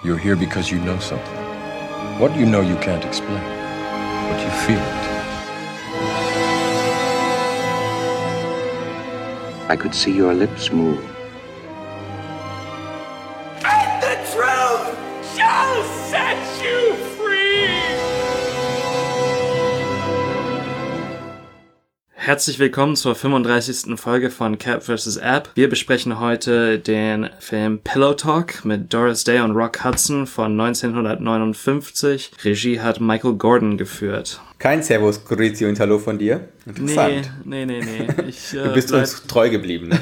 You're here because you know something. What you know you can't explain, but you feel it. I could see your lips move. Herzlich willkommen zur 35. Folge von Cat vs. App. Wir besprechen heute den Film Pillow Talk mit Doris Day und Rock Hudson von 1959. Regie hat Michael Gordon geführt. Kein Servus, Grüezi und Hallo von dir? Interessant. Nee, nee, nee, nee. Ich, äh, Du bist bleib- uns treu geblieben. Ne?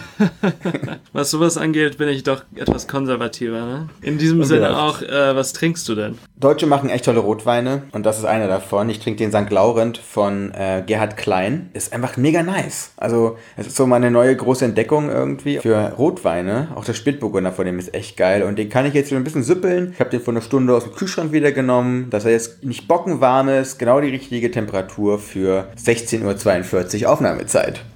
Was sowas angeht, bin ich doch etwas konservativer. Ne? In diesem Sinne auch, äh, was trinkst du denn? Deutsche machen echt tolle Rotweine und das ist einer davon. Ich trinke den St. Laurent von äh, Gerhard Klein. Ist einfach mega nice. Also es ist so meine neue große Entdeckung irgendwie für Rotweine. Auch der Spätburgunder von dem ist echt geil und den kann ich jetzt wieder ein bisschen süppeln. Ich habe den vor einer Stunde aus dem Kühlschrank wieder genommen, dass er jetzt nicht bockenwarm ist. Genau die richtige Temperatur für 16.42 Uhr Aufnahmezeit.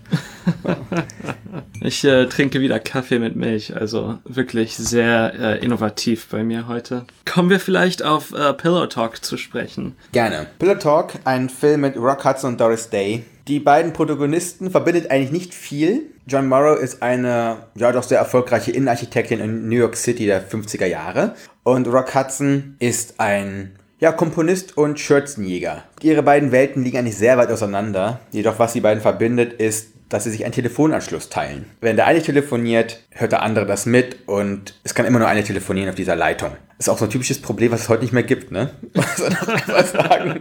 Ich äh, trinke wieder Kaffee mit Milch, also wirklich sehr äh, innovativ bei mir heute. Kommen wir vielleicht auf äh, Pillow Talk zu sprechen. Gerne. Pillow Talk, ein Film mit Rock Hudson und Doris Day. Die beiden Protagonisten verbindet eigentlich nicht viel. John Morrow ist eine, ja doch sehr erfolgreiche Innenarchitektin in New York City der 50er Jahre. Und Rock Hudson ist ein, ja, Komponist und Schürzenjäger. Ihre beiden Welten liegen eigentlich sehr weit auseinander. Jedoch was die beiden verbindet, ist, dass sie sich einen Telefonanschluss teilen. Wenn der eine telefoniert, hört der andere das mit und es kann immer nur eine telefonieren auf dieser Leitung. Ist auch so ein typisches Problem, was es heute nicht mehr gibt, ne? Muss man auch einfach sagen.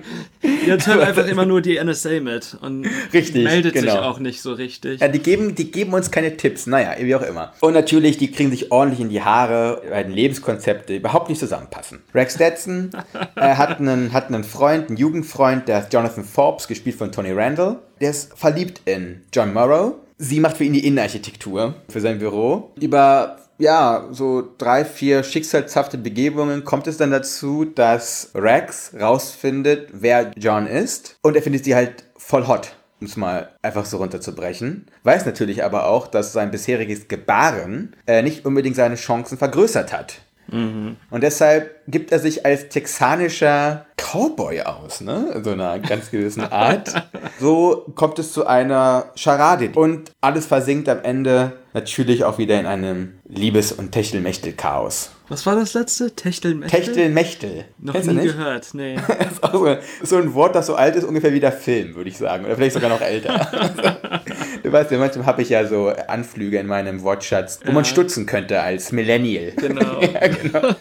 Jetzt hört einfach immer nur die NSA mit und Richtig, meldet sich genau. auch nicht so richtig. Ja, die geben, die geben uns keine Tipps, naja, wie auch immer. Und natürlich, die kriegen sich ordentlich in die Haare, weil die Lebenskonzepte überhaupt nicht zusammenpassen. Rex Stetson äh, hat, einen, hat einen Freund, einen Jugendfreund, der ist Jonathan Forbes, gespielt von Tony Randall. Der ist verliebt in John Morrow. Sie macht für ihn die Innenarchitektur für sein Büro. Über ja, so drei, vier schicksalshafte Begebungen kommt es dann dazu, dass Rex rausfindet, wer John ist. Und er findet sie halt voll hot um es mal einfach so runterzubrechen. Weiß natürlich aber auch, dass sein bisheriges Gebaren äh, nicht unbedingt seine Chancen vergrößert hat. Und deshalb gibt er sich als texanischer Cowboy aus, ne? In so einer ganz gewissen Art. So kommt es zu einer Charade. Und alles versinkt am Ende natürlich auch wieder in einem Liebes- und Techtelmechtel-Chaos. Was war das letzte? Techtelmechtel? Techtelmechtel. Noch Kennst nie gehört, nee. Das ist auch so, so ein Wort, das so alt ist, ungefähr wie der Film, würde ich sagen. Oder vielleicht sogar noch älter. du weißt ja, manchmal habe ich ja so Anflüge in meinem Wortschatz, wo man stutzen könnte als Millennial. Genau. ja, genau.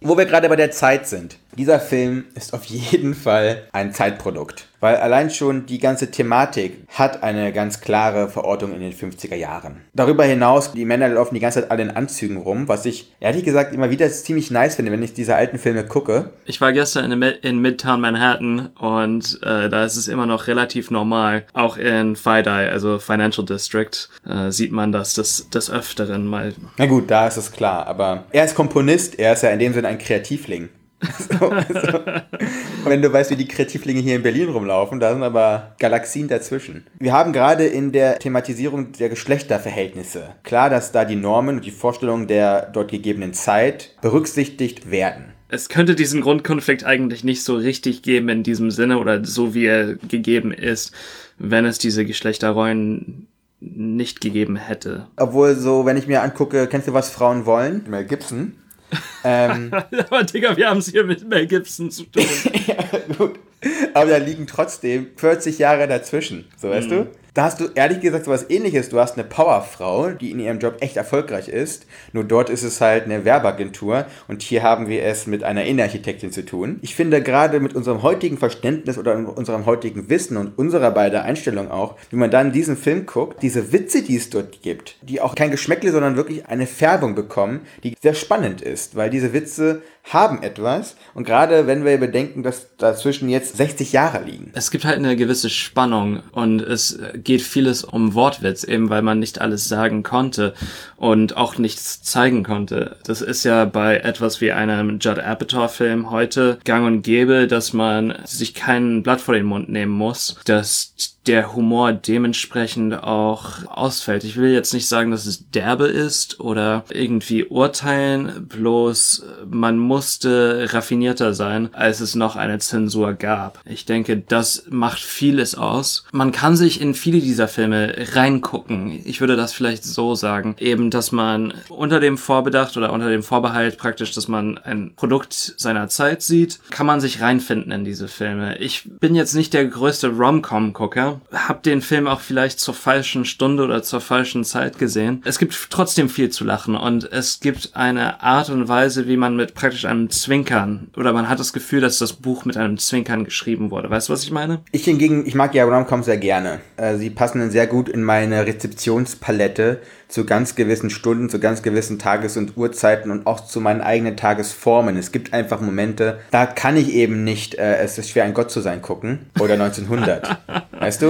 Wo wir gerade bei der Zeit sind. Dieser Film ist auf jeden Fall ein Zeitprodukt. Weil allein schon die ganze Thematik hat eine ganz klare Verortung in den 50er Jahren. Darüber hinaus, die Männer laufen die ganze Zeit alle in Anzügen rum, was ich ehrlich gesagt immer wieder ziemlich nice finde, wenn ich diese alten Filme gucke. Ich war gestern in, in Midtown Manhattan und äh, da ist es immer noch relativ normal. Auch in FIDI, also Financial District, äh, sieht man das des, des Öfteren mal. Na gut, da ist es klar, aber er ist Komponist, er ist ja in dem Sinne ein Kreativling. So, also, wenn du weißt, wie die Kreativlinge hier in Berlin rumlaufen, da sind aber Galaxien dazwischen. Wir haben gerade in der Thematisierung der Geschlechterverhältnisse klar, dass da die Normen und die Vorstellungen der dort gegebenen Zeit berücksichtigt werden. Es könnte diesen Grundkonflikt eigentlich nicht so richtig geben in diesem Sinne oder so wie er gegeben ist, wenn es diese Geschlechterrollen nicht gegeben hätte. Obwohl so, wenn ich mir angucke, kennst du, was Frauen wollen? Mel Gibson. Ähm, Aber Digga, wir haben es hier mit Mel Gibson zu tun. ja, gut. Aber da liegen trotzdem 40 Jahre dazwischen. So, weißt du? Da hast du ehrlich gesagt so was ähnliches. Du hast eine Powerfrau, die in ihrem Job echt erfolgreich ist. Nur dort ist es halt eine Werbeagentur. Und hier haben wir es mit einer Innenarchitektin zu tun. Ich finde gerade mit unserem heutigen Verständnis oder unserem heutigen Wissen und unserer beider Einstellung auch, wie man dann diesen Film guckt, diese Witze, die es dort gibt, die auch kein Geschmäckle, sondern wirklich eine Färbung bekommen, die sehr spannend ist. Weil diese Witze haben etwas. Und gerade wenn wir bedenken, dass dazwischen jetzt 60 Jahre liegen. Es gibt halt eine gewisse Spannung und es geht vieles um Wortwitz, eben weil man nicht alles sagen konnte und auch nichts zeigen konnte. Das ist ja bei etwas wie einem Judd Apatow-Film heute gang und gäbe, dass man sich kein Blatt vor den Mund nehmen muss, dass der Humor dementsprechend auch ausfällt. Ich will jetzt nicht sagen, dass es derbe ist oder irgendwie urteilen, bloß man musste raffinierter sein, als es noch eine Zensur gab. Ich denke, das macht vieles aus. Man kann sich in viele dieser Filme reingucken. Ich würde das vielleicht so sagen, eben, dass man unter dem Vorbedacht oder unter dem Vorbehalt praktisch, dass man ein Produkt seiner Zeit sieht, kann man sich reinfinden in diese Filme. Ich bin jetzt nicht der größte Rom-Com-Gucker, hab den Film auch vielleicht zur falschen Stunde oder zur falschen Zeit gesehen. Es gibt trotzdem viel zu lachen und es gibt eine Art und Weise, wie man mit praktisch einem Zwinkern oder man hat das Gefühl, dass das Buch mit einem Zwinkern geschrieben wurde. Weißt du, was ich meine? Ich hingegen, ich mag ja Romcom sehr gerne. Äh, sie passen sehr gut in meine Rezeptionspalette zu ganz gewissen Stunden, zu ganz gewissen Tages- und Uhrzeiten und auch zu meinen eigenen Tagesformen. Es gibt einfach Momente, da kann ich eben nicht, äh, es ist schwer ein Gott zu sein, gucken. Oder 1900. weißt du?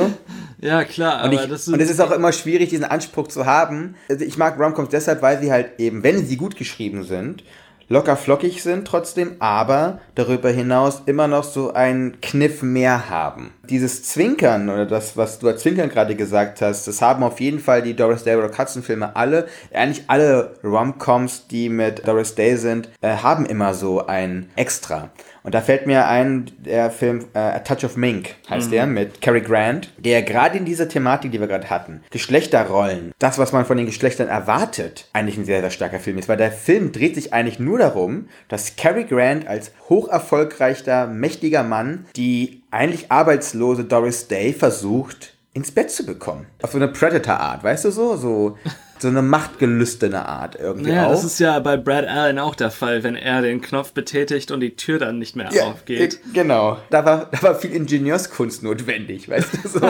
Ja, klar. Und, ich, ist und es ist auch immer schwierig, diesen Anspruch zu haben. Also ich mag Romcoms deshalb, weil sie halt eben, wenn sie gut geschrieben sind, locker flockig sind trotzdem, aber darüber hinaus immer noch so einen Kniff mehr haben. Dieses Zwinkern oder das, was du als Zwinkern gerade gesagt hast, das haben auf jeden Fall die Doris Day oder Hudson Filme alle, eigentlich alle Romcoms, die mit Doris Day sind, äh, haben immer so ein Extra. Und da fällt mir ein, der Film äh, A Touch of Mink heißt mhm. der, mit Cary Grant, der gerade in dieser Thematik, die wir gerade hatten, Geschlechterrollen, das, was man von den Geschlechtern erwartet, eigentlich ein sehr, sehr starker Film ist. Weil der Film dreht sich eigentlich nur darum, dass Cary Grant als hocherfolgreicher, mächtiger Mann die eigentlich arbeitslose Doris Day versucht, ins Bett zu bekommen. Auf so eine Predator-Art, weißt du so? So so eine machtgelüstene Art irgendwie ja, auch. das ist ja bei Brad Allen auch der Fall, wenn er den Knopf betätigt und die Tür dann nicht mehr ja, aufgeht. Genau. Da war, da war viel Ingenieurskunst notwendig, weißt du, so,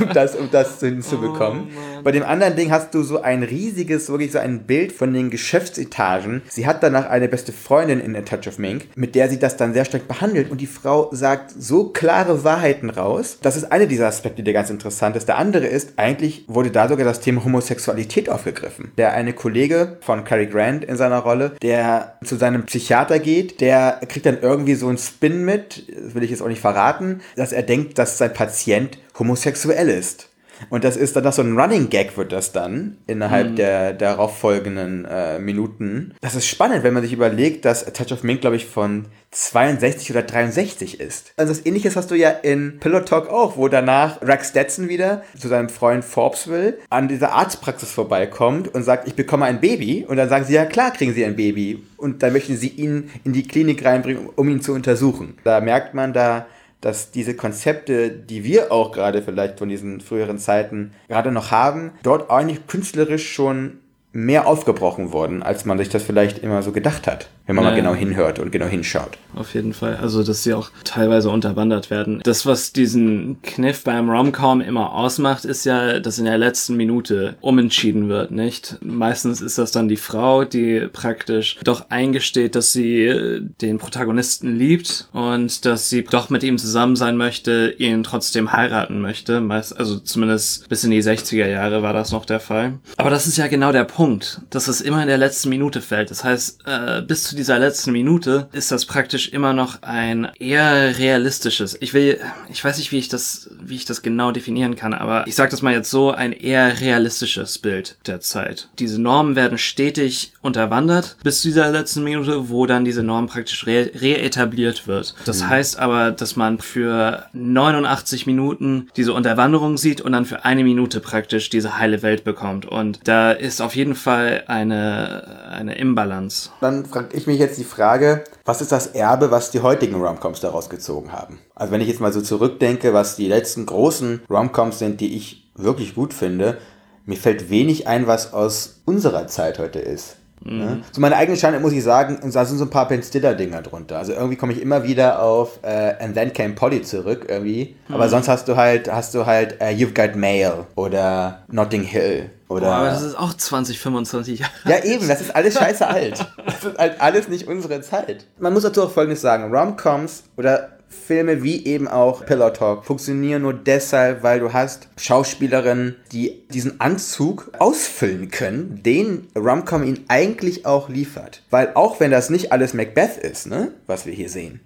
um das, um das hinzubekommen. Oh, bei dem anderen Ding hast du so ein riesiges, wirklich so ein Bild von den Geschäftsetagen. Sie hat danach eine beste Freundin in A Touch of Mink, mit der sie das dann sehr stark behandelt und die Frau sagt so klare Wahrheiten raus. Das ist eine dieser Aspekte, der ganz interessant ist. Der andere ist, eigentlich wurde da sogar das Thema Homosexualität auf aufgegriffen. Der eine Kollege von Cary Grant in seiner Rolle, der zu seinem Psychiater geht, der kriegt dann irgendwie so einen Spin mit, das will ich jetzt auch nicht verraten, dass er denkt, dass sein Patient homosexuell ist. Und das ist dann noch so ein Running Gag wird das dann innerhalb mhm. der darauf folgenden äh, Minuten. Das ist spannend, wenn man sich überlegt, dass A Touch of Mink, glaube ich, von 62 oder 63 ist. Also das ähnliches hast du ja in Pillow Talk auch, wo danach Rex Stetson wieder zu seinem Freund Forbes will, an dieser Arztpraxis vorbeikommt und sagt, ich bekomme ein Baby. Und dann sagen sie, ja klar kriegen sie ein Baby. Und dann möchten sie ihn in die Klinik reinbringen, um ihn zu untersuchen. Da merkt man, da dass diese Konzepte, die wir auch gerade vielleicht von diesen früheren Zeiten gerade noch haben, dort eigentlich künstlerisch schon mehr aufgebrochen wurden, als man sich das vielleicht immer so gedacht hat wenn man naja. mal genau hinhört und genau hinschaut. Auf jeden Fall. Also, dass sie auch teilweise unterwandert werden. Das, was diesen Kniff beim Romcom immer ausmacht, ist ja, dass in der letzten Minute umentschieden wird, nicht? Meistens ist das dann die Frau, die praktisch doch eingesteht, dass sie äh, den Protagonisten liebt und dass sie doch mit ihm zusammen sein möchte, ihn trotzdem heiraten möchte. Meist, also zumindest bis in die 60er Jahre war das noch der Fall. Aber das ist ja genau der Punkt, dass es immer in der letzten Minute fällt. Das heißt, äh, bis zu dieser letzten Minute ist das praktisch immer noch ein eher realistisches. Ich will, ich weiß nicht, wie ich das, wie ich das genau definieren kann, aber ich sage das mal jetzt so, ein eher realistisches Bild der Zeit. Diese Normen werden stetig unterwandert bis zu dieser letzten Minute, wo dann diese Norm praktisch re reetabliert wird. Das mhm. heißt aber, dass man für 89 Minuten diese Unterwanderung sieht und dann für eine Minute praktisch diese heile Welt bekommt. Und da ist auf jeden Fall eine, eine Imbalance. Dann frage ich mich jetzt die Frage, was ist das Erbe, was die heutigen Romcoms daraus gezogen haben? Also wenn ich jetzt mal so zurückdenke, was die letzten großen Romcoms sind, die ich wirklich gut finde, mir fällt wenig ein, was aus unserer Zeit heute ist. Mhm. Ne? Zu meiner eigenen Schande muss ich sagen, da sind so ein paar Ben Stiller-Dinger drunter. Also irgendwie komme ich immer wieder auf äh, And Then Came Polly zurück irgendwie. Mhm. Aber sonst hast du halt, hast du halt uh, You've Got Mail oder Notting Hill. Oder, oh, aber das ist auch 20, 25 Jahre. Ja, eben, das ist alles scheiße alt. Das ist halt alles nicht unsere Zeit. Man muss dazu auch Folgendes sagen: Romcoms oder Filme wie eben auch Pillow Talk funktionieren nur deshalb, weil du hast Schauspielerinnen, die diesen Anzug ausfüllen können, den Romcom ihn eigentlich auch liefert. Weil auch wenn das nicht alles Macbeth ist, ne, was wir hier sehen,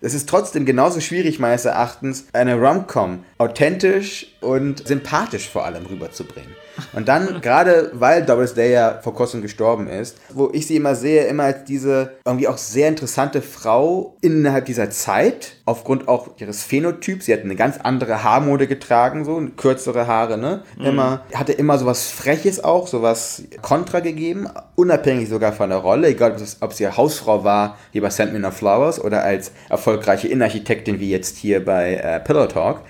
es ist trotzdem genauso schwierig meines Erachtens, eine Romcom authentisch und sympathisch vor allem rüberzubringen. Und dann, gerade weil Doris Day ja vor kurzem gestorben ist, wo ich sie immer sehe, immer als diese irgendwie auch sehr interessante Frau innerhalb dieser Zeit, aufgrund auch ihres Phänotyps. Sie hat eine ganz andere Haarmode getragen, so kürzere Haare, ne? Immer, hatte immer sowas Freches auch, sowas Kontra gegeben, unabhängig sogar von der Rolle, egal ob, sie Hausfrau war, wie bei Send Me No Flowers, oder als erfolgreiche Innenarchitektin wie jetzt hier bei äh, Pillow Talk.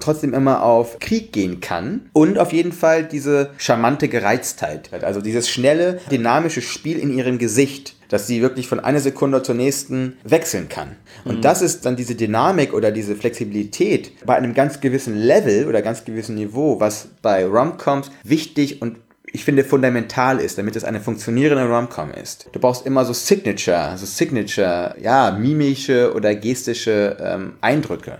Trotzdem immer auf Krieg gehen kann und auf jeden Fall diese charmante Gereiztheit, also dieses schnelle, dynamische Spiel in ihrem Gesicht, dass sie wirklich von einer Sekunde zur nächsten wechseln kann. Und das ist dann diese Dynamik oder diese Flexibilität bei einem ganz gewissen Level oder ganz gewissen Niveau, was bei Romcoms wichtig und ich finde, fundamental ist, damit es eine funktionierende Romcom ist. Du brauchst immer so Signature, so Signature, ja, mimische oder gestische ähm, Eindrücke.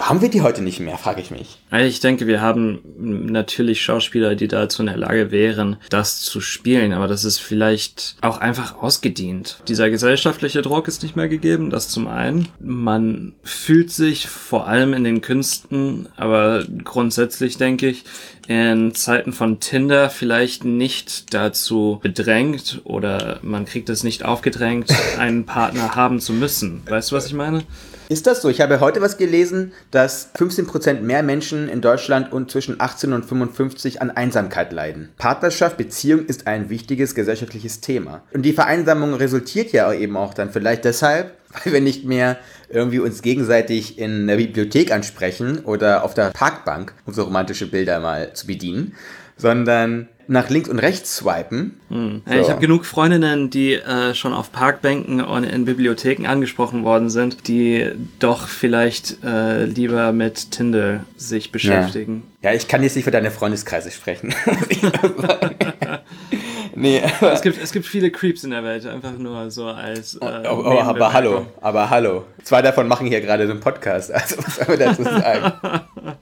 Haben wir die heute nicht mehr, frage ich mich. Ich denke, wir haben natürlich Schauspieler, die dazu in der Lage wären, das zu spielen, aber das ist vielleicht auch einfach ausgedient. Dieser gesellschaftliche Druck ist nicht mehr gegeben, das zum einen. Man fühlt sich vor allem in den Künsten, aber grundsätzlich denke ich, in Zeiten von Tinder vielleicht nicht dazu bedrängt oder man kriegt es nicht aufgedrängt, einen Partner haben zu müssen. Weißt du, was ich meine? Ist das so? Ich habe heute was gelesen, dass 15% mehr Menschen in Deutschland und zwischen 18 und 55 an Einsamkeit leiden. Partnerschaft, Beziehung ist ein wichtiges gesellschaftliches Thema. Und die Vereinsamung resultiert ja eben auch dann vielleicht deshalb, weil wir nicht mehr irgendwie uns gegenseitig in der Bibliothek ansprechen oder auf der Parkbank, um so romantische Bilder mal zu bedienen, sondern nach links und rechts swipen. Ja, Ich habe genug Freundinnen, die äh, schon auf Parkbänken und in Bibliotheken angesprochen worden sind, die doch vielleicht äh, lieber mit Tinder sich beschäftigen. Ja, ich kann jetzt nicht für deine Freundeskreise sprechen. nee, Es, gibt, es gibt viele Creeps in der Welt, einfach nur so als. Äh, aber, aber, aber hallo, aber hallo. Zwei davon machen hier gerade so einen Podcast. Also was soll man dazu sagen?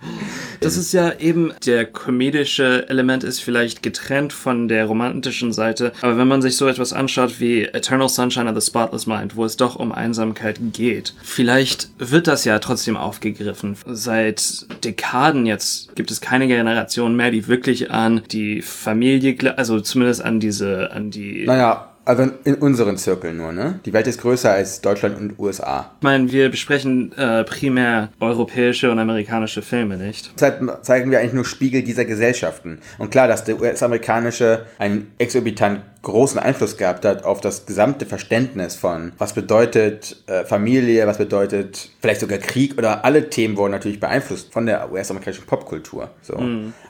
Das ist ja eben, der komedische Element ist vielleicht getrennt von der romantischen Seite, aber wenn man sich so etwas anschaut wie Eternal Sunshine of the Spotless Mind, wo es doch um Einsamkeit geht, vielleicht wird das ja trotzdem aufgegriffen. Seit Dekaden jetzt gibt es keine Generation mehr, die wirklich an die Familie, also zumindest an diese, an die Naja, also in unseren Zirkeln nur, ne? Die Welt ist größer als Deutschland und USA. Ich meine, wir besprechen äh, primär europäische und amerikanische Filme, nicht? Deshalb zeigen wir eigentlich nur Spiegel dieser Gesellschaften. Und klar, dass der US-amerikanische einen exorbitant großen Einfluss gehabt hat auf das gesamte Verständnis von, was bedeutet äh, Familie, was bedeutet vielleicht sogar Krieg oder alle Themen wurden natürlich beeinflusst von der US-amerikanischen Popkultur. So.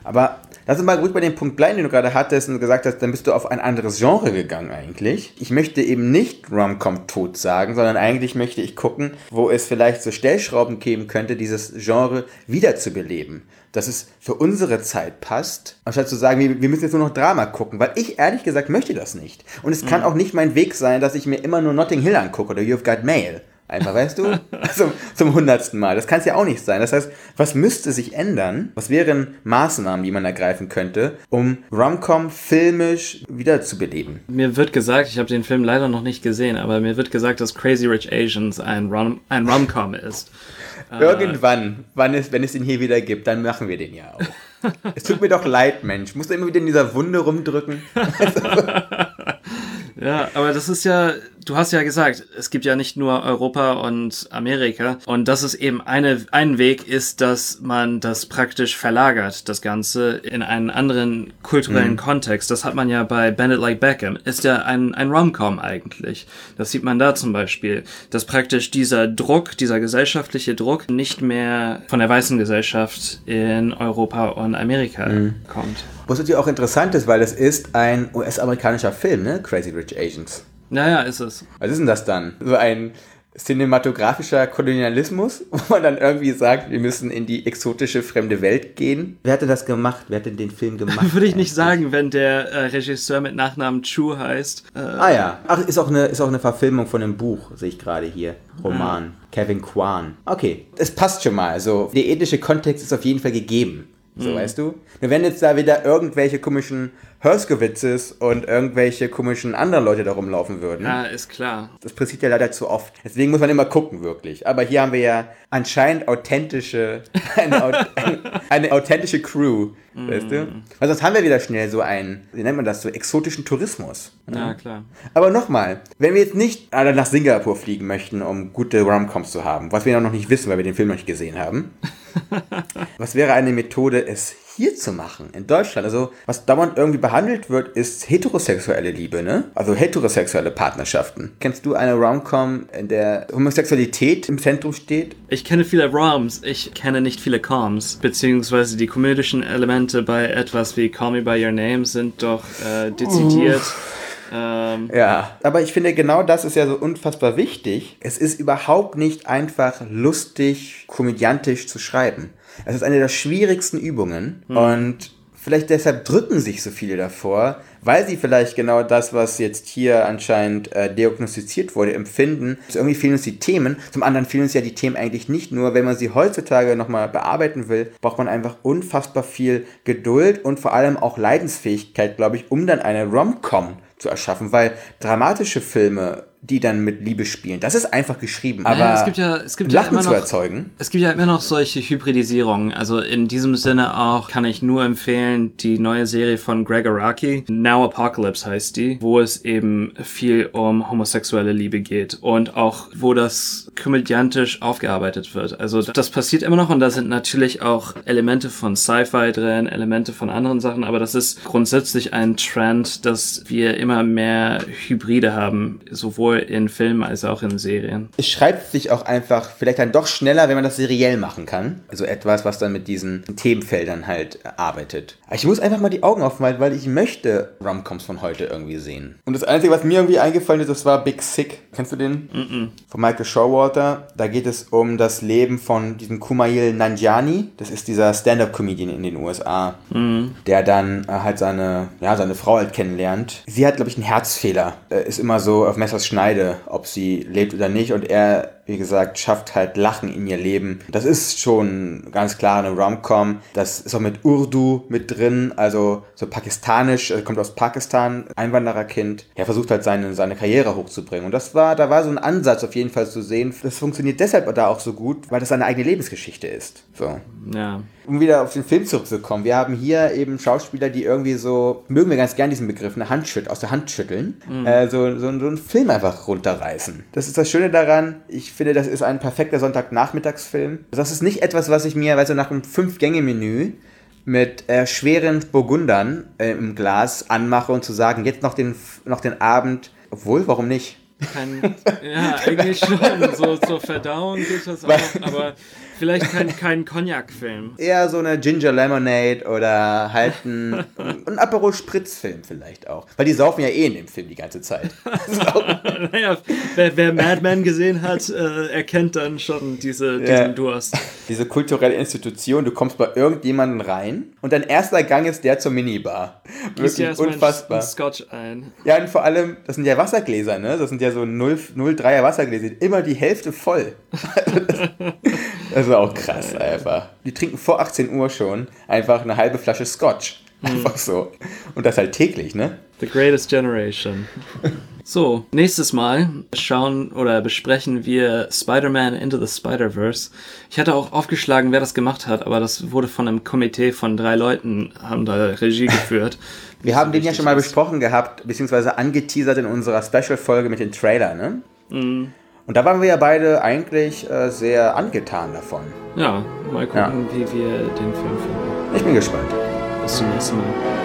Aber lass uns mal ruhig bei dem Punkt bleiben, den du gerade hattest und gesagt hast, dann bist du auf ein anderes Genre gegangen eigentlich. Ich möchte eben nicht Rom-Com tot sagen, sondern eigentlich möchte ich gucken, wo es vielleicht so Stellschrauben geben könnte, dieses Genre wiederzubeleben dass es für unsere Zeit passt, anstatt zu sagen, wir, wir müssen jetzt nur noch Drama gucken, weil ich ehrlich gesagt möchte das nicht. Und es kann auch nicht mein Weg sein, dass ich mir immer nur Notting Hill angucke oder You've Got Mail. Einfach, weißt du? zum, zum hundertsten Mal. Das kann es ja auch nicht sein. Das heißt, was müsste sich ändern? Was wären Maßnahmen, die man ergreifen könnte, um Romcom filmisch wiederzubeleben? Mir wird gesagt, ich habe den Film leider noch nicht gesehen, aber mir wird gesagt, dass Crazy Rich Asians ein, Rom ein Rom-Com ist. Irgendwann, wann es, wenn es ihn hier wieder gibt, dann machen wir den ja auch. es tut mir doch leid, Mensch. Musst du immer wieder in dieser Wunde rumdrücken? Ja, aber das ist ja, du hast ja gesagt, es gibt ja nicht nur Europa und Amerika. Und dass es eben eine, ein Weg ist, dass man das praktisch verlagert, das Ganze in einen anderen kulturellen Kontext. Das hat man ja bei Bandit Like Beckham. Ist ja ein, ein Rom-Com eigentlich. Das sieht man da zum Beispiel, dass praktisch dieser Druck, dieser gesellschaftliche Druck nicht mehr von der weißen Gesellschaft in Europa und Amerika kommt. Was natürlich auch interessant ist, weil es ist ein US-amerikanischer Film, ne? Crazy Rich Asians. Naja, ist es. Was ist denn das dann? So ein cinematografischer Kolonialismus, wo man dann irgendwie sagt, wir müssen in die exotische fremde Welt gehen. Wer hatte das gemacht? Wer hat denn den Film gemacht? Würde ich nicht sagen, wenn der äh, Regisseur mit Nachnamen Chu heißt. Äh, Ah ja. Ach, ist auch eine, ist auch eine Verfilmung von einem Buch, sehe ich gerade hier. Roman. Kevin Kwan. Okay, es passt schon mal. Also, der ethische Kontext ist auf jeden Fall gegeben. So, weißt du? Nur wenn jetzt da wieder irgendwelche komischen Hörskowitzes und irgendwelche komischen anderen Leute da rumlaufen würden. ja, ist klar. Das passiert ja leider zu oft. Deswegen muss man immer gucken, wirklich. Aber hier haben wir ja anscheinend authentische, eine, eine, authentische Crew. Weißt du? Weil sonst haben wir wieder schnell so einen, wie nennt man das, so exotischen Tourismus. Ja, klar. Aber nochmal, wenn wir jetzt nicht alle nach Singapur fliegen möchten, um gute Romcoms zu haben, was wir ja noch nicht wissen, weil wir den Film noch nicht gesehen haben, was wäre eine Methode, es hier zu machen, in Deutschland? Also, was dauernd irgendwie behandelt wird, ist heterosexuelle Liebe, ne? Also heterosexuelle Partnerschaften. Kennst du eine Romcom, in der Homosexualität im Zentrum steht? Ich kenne viele Roms, ich kenne nicht viele Coms, beziehungsweise die komödischen Elemente bei etwas wie Call Me By Your Name sind doch äh, dezidiert. Ähm, Ja, aber ich finde, genau das ist ja so unfassbar wichtig. Es ist überhaupt nicht einfach lustig, komödiantisch zu schreiben. Es ist eine der schwierigsten Übungen und vielleicht deshalb drücken sich so viele davor, weil sie vielleicht genau das, was jetzt hier anscheinend äh, diagnostiziert wurde, empfinden. Also irgendwie fehlen uns die Themen. Zum anderen fehlen uns ja die Themen eigentlich nicht nur, wenn man sie heutzutage nochmal bearbeiten will, braucht man einfach unfassbar viel Geduld und vor allem auch Leidensfähigkeit, glaube ich, um dann eine Rom-Com zu erschaffen, weil dramatische Filme, die dann mit Liebe spielen, das ist einfach geschrieben. Aber Naja, es gibt ja- es gibt ja Lachen immer zu noch- erzeugen, Es gibt ja immer noch solche Hybridisierungen. Also in diesem Sinne auch kann ich nur empfehlen die neue Serie von Greg Araki. Now Apocalypse heißt die, wo es eben viel um homosexuelle Liebe geht und auch wo das komödiantisch aufgearbeitet wird. Also das passiert immer noch und da sind natürlich auch Elemente von Sci-Fi drin, Elemente von anderen Sachen, aber das ist grundsätzlich ein Trend, dass wir immer mehr Hybride haben, sowohl in Filmen als auch in Serien. es schreibt sich auch einfach vielleicht dann doch schneller, wenn man das seriell machen kann. Also etwas, was dann mit diesen Themenfeldern halt äh, arbeitet. Ich muss einfach mal die Augen aufmalen, weil ich möchte Romcoms von heute irgendwie sehen. Und das Einzige, was mir irgendwie eingefallen ist, das war Big Sick. Kennst du den? Von Michael Showalter. Da geht es um das Leben von diesem Kumail Nanjiani. Das ist dieser Stand-Up-Comedian in den USA, der dann äh, halt seine, ja, seine Frau halt kennenlernt. Sie hat, glaube ich, einen Herzfehler. Ist immer so auf Messers Schneide, ob sie lebt oder nicht. Und er, wie gesagt, schafft halt Lachen in ihr Leben. Das ist schon ganz klar eine Rom-Com. Das ist auch mit Urdu mit drin, also so pakistanisch, äh, kommt aus Pakistan, Einwandererkind. Er versucht halt seine, seine Karriere hochzubringen. Und das war, da war so ein Ansatz auf jeden Fall zu sehen. Das funktioniert deshalb da auch so gut, weil das seine eigene Lebensgeschichte ist. So Ja. um wieder auf den Film zurückzukommen, wir haben hier eben Schauspieler, die irgendwie so, mögen wir ganz gern diesen Begriff, eine Hand schüt, aus der Hand schütteln, äh, so, so, so einen Film einfach runterreißen. Das ist das Schöne daran, ich finde, das ist ein perfekter Sonntagnachmittagsfilm. Das ist nicht etwas, was ich mir, weißt du, nach einem Fünf-Gänge-Menü mit äh, schweren Burgundern äh, im Glas anmache und zu sagen, jetzt noch den, noch den Abend, obwohl, warum nicht? Kein, ja, eigentlich schon. So zur Verdauung geht das auch, aber vielleicht kein, kein Cognac-Film. Eher so eine Ginger Lemonade oder halt ein, ein Aperol Spritz-Film vielleicht auch. Weil die saufen ja eh in dem Film die ganze Zeit. Naja, wer, wer Mad Men gesehen hat, äh, erkennt dann schon diese, diesen Ja. Durst. Diese kulturelle Institution, du kommst bei irgendjemanden rein und dein erster Gang ist der zur Minibar. Gießt Wirklich unfassbar. einen Scotch ein. Ja, und vor allem, das sind ja Wassergläser, ne? Das sind ja so 0, 0,3er Wassergläser, immer die Hälfte voll. das ist auch krass, einfach. Die trinken vor 18 Uhr schon einfach eine halbe Flasche Scotch. Einfach so. Und das halt täglich, ne? The Greatest Generation. So, nächstes Mal schauen oder besprechen wir Spider-Man Into the Spider-Verse. Ich hatte auch aufgeschlagen, wer das gemacht hat, aber das wurde von einem Komitee von drei Leuten, haben da Regie geführt. Wir haben den ja schon mal ist. besprochen gehabt, beziehungsweise angeteasert in unserer Special-Folge mit dem Trailer, ne? Und da waren wir ja beide eigentlich äh, sehr angetan davon. Ja, mal gucken, wie wir den Film finden. Ich bin gespannt. Bis zum nächsten Mal.